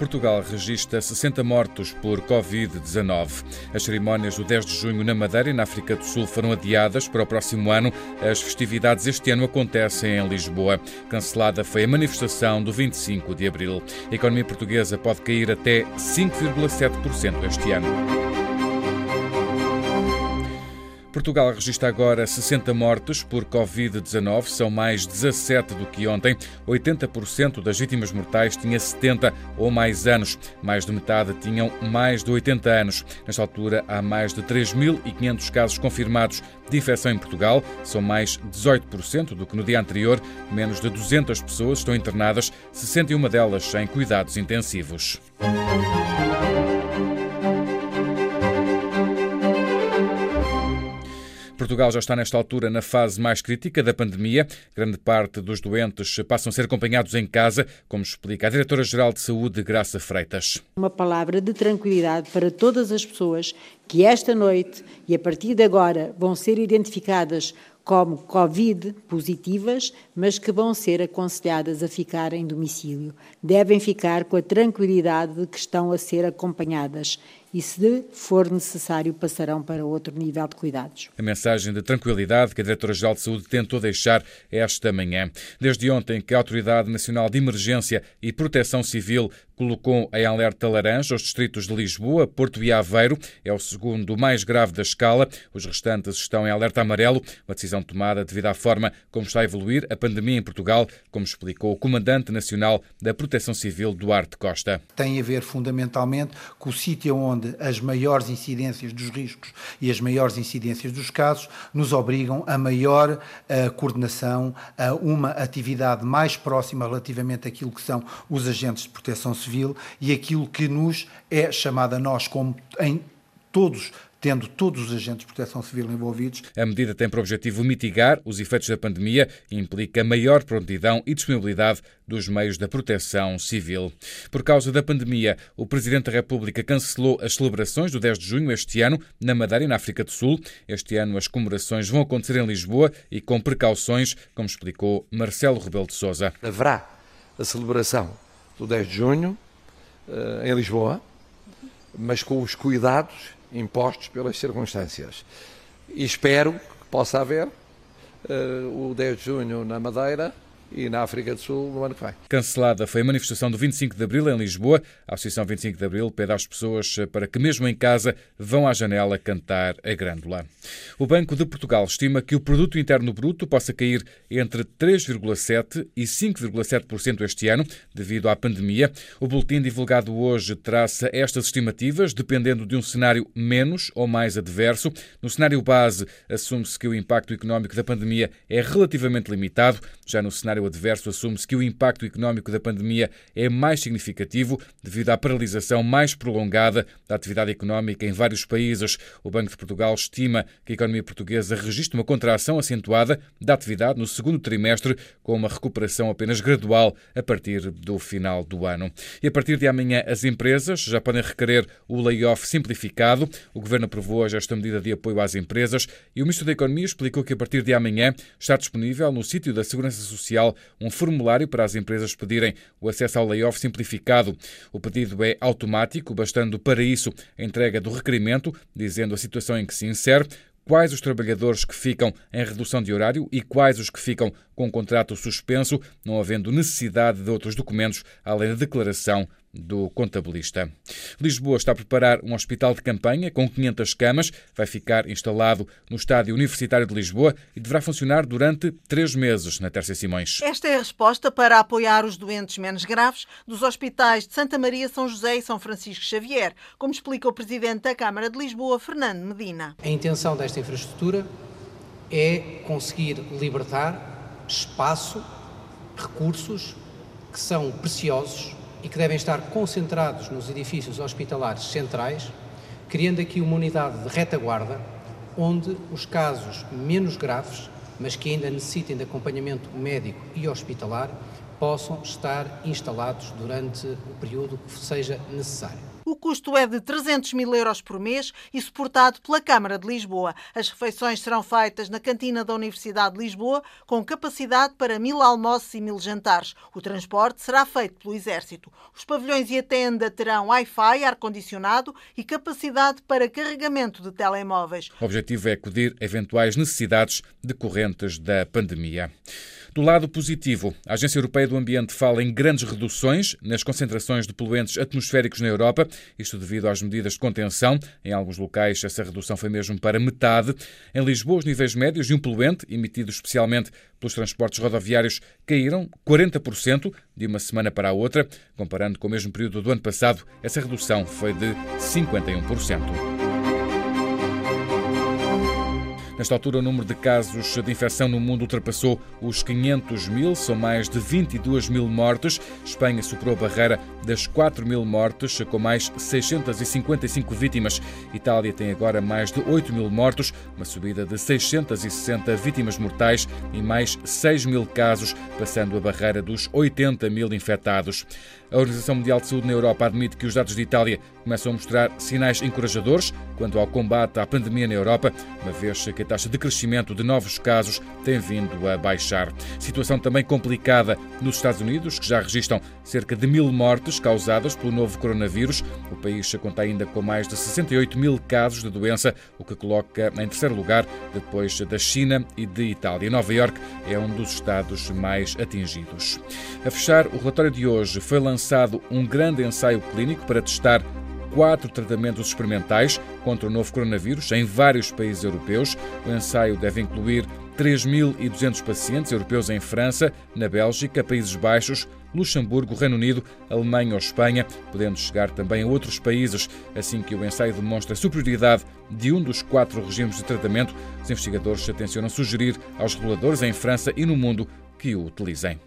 Portugal registra 60 mortos por Covid-19. As cerimónias do 10 de junho na Madeira e na África do Sul foram adiadas para o próximo ano. As festividades este ano acontecem em Lisboa. Cancelada foi a manifestação do 25 de abril. A economia portuguesa pode cair até 5,7% este ano. Portugal registra agora 60 mortes por Covid-19, são mais 17 do que ontem. 80% das vítimas mortais tinha 70 ou mais anos. Mais de metade tinham mais de 80 anos. Nesta altura, há mais de 3.500 casos confirmados de infecção em Portugal. São mais 18% do que no dia anterior. Menos de 200 pessoas estão internadas, 61 delas em cuidados intensivos. Portugal já está nesta altura na fase mais crítica da pandemia. Grande parte dos doentes passam a ser acompanhados em casa, como explica a Diretora-Geral de Saúde, Graça Freitas. Uma palavra de tranquilidade para todas as pessoas que esta noite e a partir de agora vão ser identificadas como Covid positivas, mas que vão ser aconselhadas a ficar em domicílio. Devem ficar com a tranquilidade de que estão a ser acompanhadas e, se for necessário, passarão para outro nível de cuidados. A mensagem de tranquilidade que a Diretora-Geral de Saúde tentou deixar esta manhã. Desde ontem que a Autoridade Nacional de Emergência e Proteção Civil colocou em alerta laranja os distritos de Lisboa, Porto e Aveiro. É o segundo mais grave da escala. Os restantes estão em alerta amarelo, uma decisão tomada devido à forma como está a evoluir a pandemia em Portugal, como explicou o Comandante Nacional da Proteção Civil, Duarte Costa. Tem a ver fundamentalmente com o sítio onde as maiores incidências dos riscos e as maiores incidências dos casos nos obrigam a maior uh, coordenação, a uma atividade mais próxima relativamente àquilo que são os agentes de proteção civil civil e aquilo que nos é chamado a nós como em todos tendo todos os agentes de proteção civil envolvidos. A medida tem por objetivo mitigar os efeitos da pandemia e implica maior prontidão e disponibilidade dos meios da proteção civil. Por causa da pandemia, o Presidente da República cancelou as celebrações do 10 de junho este ano na Madeira e na África do Sul. Este ano as comemorações vão acontecer em Lisboa e com precauções, como explicou Marcelo Rebelo de Sousa. Haverá a celebração do 10 de junho, eh, em Lisboa, mas com os cuidados impostos pelas circunstâncias. E espero que possa haver uh, o 10 de junho na Madeira e na África do Sul no ano que vem. Cancelada foi a manifestação do 25 de Abril em Lisboa. A Associação 25 de Abril pede às pessoas para que, mesmo em casa, vão à janela cantar a grândola. O Banco de Portugal estima que o produto interno bruto possa cair entre 3,7% e 5,7% este ano, devido à pandemia. O boletim divulgado hoje traça estas estimativas, dependendo de um cenário menos ou mais adverso. No cenário base, assume-se que o impacto económico da pandemia é relativamente limitado. Já no cenário cenário adverso, assume-se que o impacto económico da pandemia é mais significativo devido à paralisação mais prolongada da atividade económica em vários países. O Banco de Portugal estima que a economia portuguesa registre uma contração acentuada da atividade no segundo trimestre, com uma recuperação apenas gradual a partir do final do ano. E a partir de amanhã, as empresas já podem requerer o layoff simplificado. O Governo aprovou hoje esta medida de apoio às empresas e o Ministro da Economia explicou que a partir de amanhã está disponível no sítio da Segurança Social um formulário para as empresas pedirem o acesso ao layoff simplificado. O pedido é automático, bastando para isso a entrega do requerimento, dizendo a situação em que se insere, quais os trabalhadores que ficam em redução de horário e quais os que ficam com o contrato suspenso, não havendo necessidade de outros documentos além da declaração do contabilista. Lisboa está a preparar um hospital de campanha com 500 camas. Vai ficar instalado no Estádio Universitário de Lisboa e deverá funcionar durante três meses na Terça Simões. Esta é a resposta para apoiar os doentes menos graves dos hospitais de Santa Maria, São José e São Francisco Xavier, como explica o Presidente da Câmara de Lisboa, Fernando Medina. A intenção desta infraestrutura é conseguir libertar espaço, recursos que são preciosos e que devem estar concentrados nos edifícios hospitalares centrais, criando aqui uma unidade de retaguarda, onde os casos menos graves, mas que ainda necessitem de acompanhamento médico e hospitalar, possam estar instalados durante o período que seja necessário. O custo é de 300 mil euros por mês e suportado pela Câmara de Lisboa. As refeições serão feitas na cantina da Universidade de Lisboa, com capacidade para mil almoços e mil jantares. O transporte será feito pelo Exército. Os pavilhões e a tenda terão Wi-Fi, ar-condicionado e capacidade para carregamento de telemóveis. O objetivo é acudir a eventuais necessidades decorrentes da pandemia. Do lado positivo, a Agência Europeia do Ambiente fala em grandes reduções nas concentrações de poluentes atmosféricos na Europa, isto devido às medidas de contenção. Em alguns locais, essa redução foi mesmo para metade. Em Lisboa, os níveis médios de um poluente, emitido especialmente pelos transportes rodoviários, caíram 40% de uma semana para a outra. Comparando com o mesmo período do ano passado, essa redução foi de 51%. Nesta altura, o número de casos de infecção no mundo ultrapassou os 500 mil, são mais de 22 mil mortes. Espanha superou a barreira das 4 mil mortes, com mais 655 vítimas. Itália tem agora mais de 8 mil mortos, uma subida de 660 vítimas mortais e mais 6 mil casos, passando a barreira dos 80 mil infectados. A Organização Mundial de Saúde na Europa admite que os dados de Itália começam a mostrar sinais encorajadores quanto ao combate à pandemia na Europa, uma vez que a taxa de crescimento de novos casos tem vindo a baixar. Situação também complicada nos Estados Unidos, que já registram cerca de mil mortes causadas pelo novo coronavírus. O país conta ainda com mais de 68 mil casos de doença, o que coloca em terceiro lugar depois da China e de Itália. Nova York é um dos estados mais atingidos. A fechar, o relatório de hoje foi lançado um grande ensaio clínico para testar quatro tratamentos experimentais contra o novo coronavírus em vários países europeus. O ensaio deve incluir 3.200 pacientes europeus em França, na Bélgica, Países Baixos, Luxemburgo, Reino Unido, Alemanha ou Espanha, podendo chegar também a outros países. Assim que o ensaio demonstra a superioridade de um dos quatro regimes de tratamento, os investigadores atencionam sugerir aos reguladores em França e no mundo que o utilizem.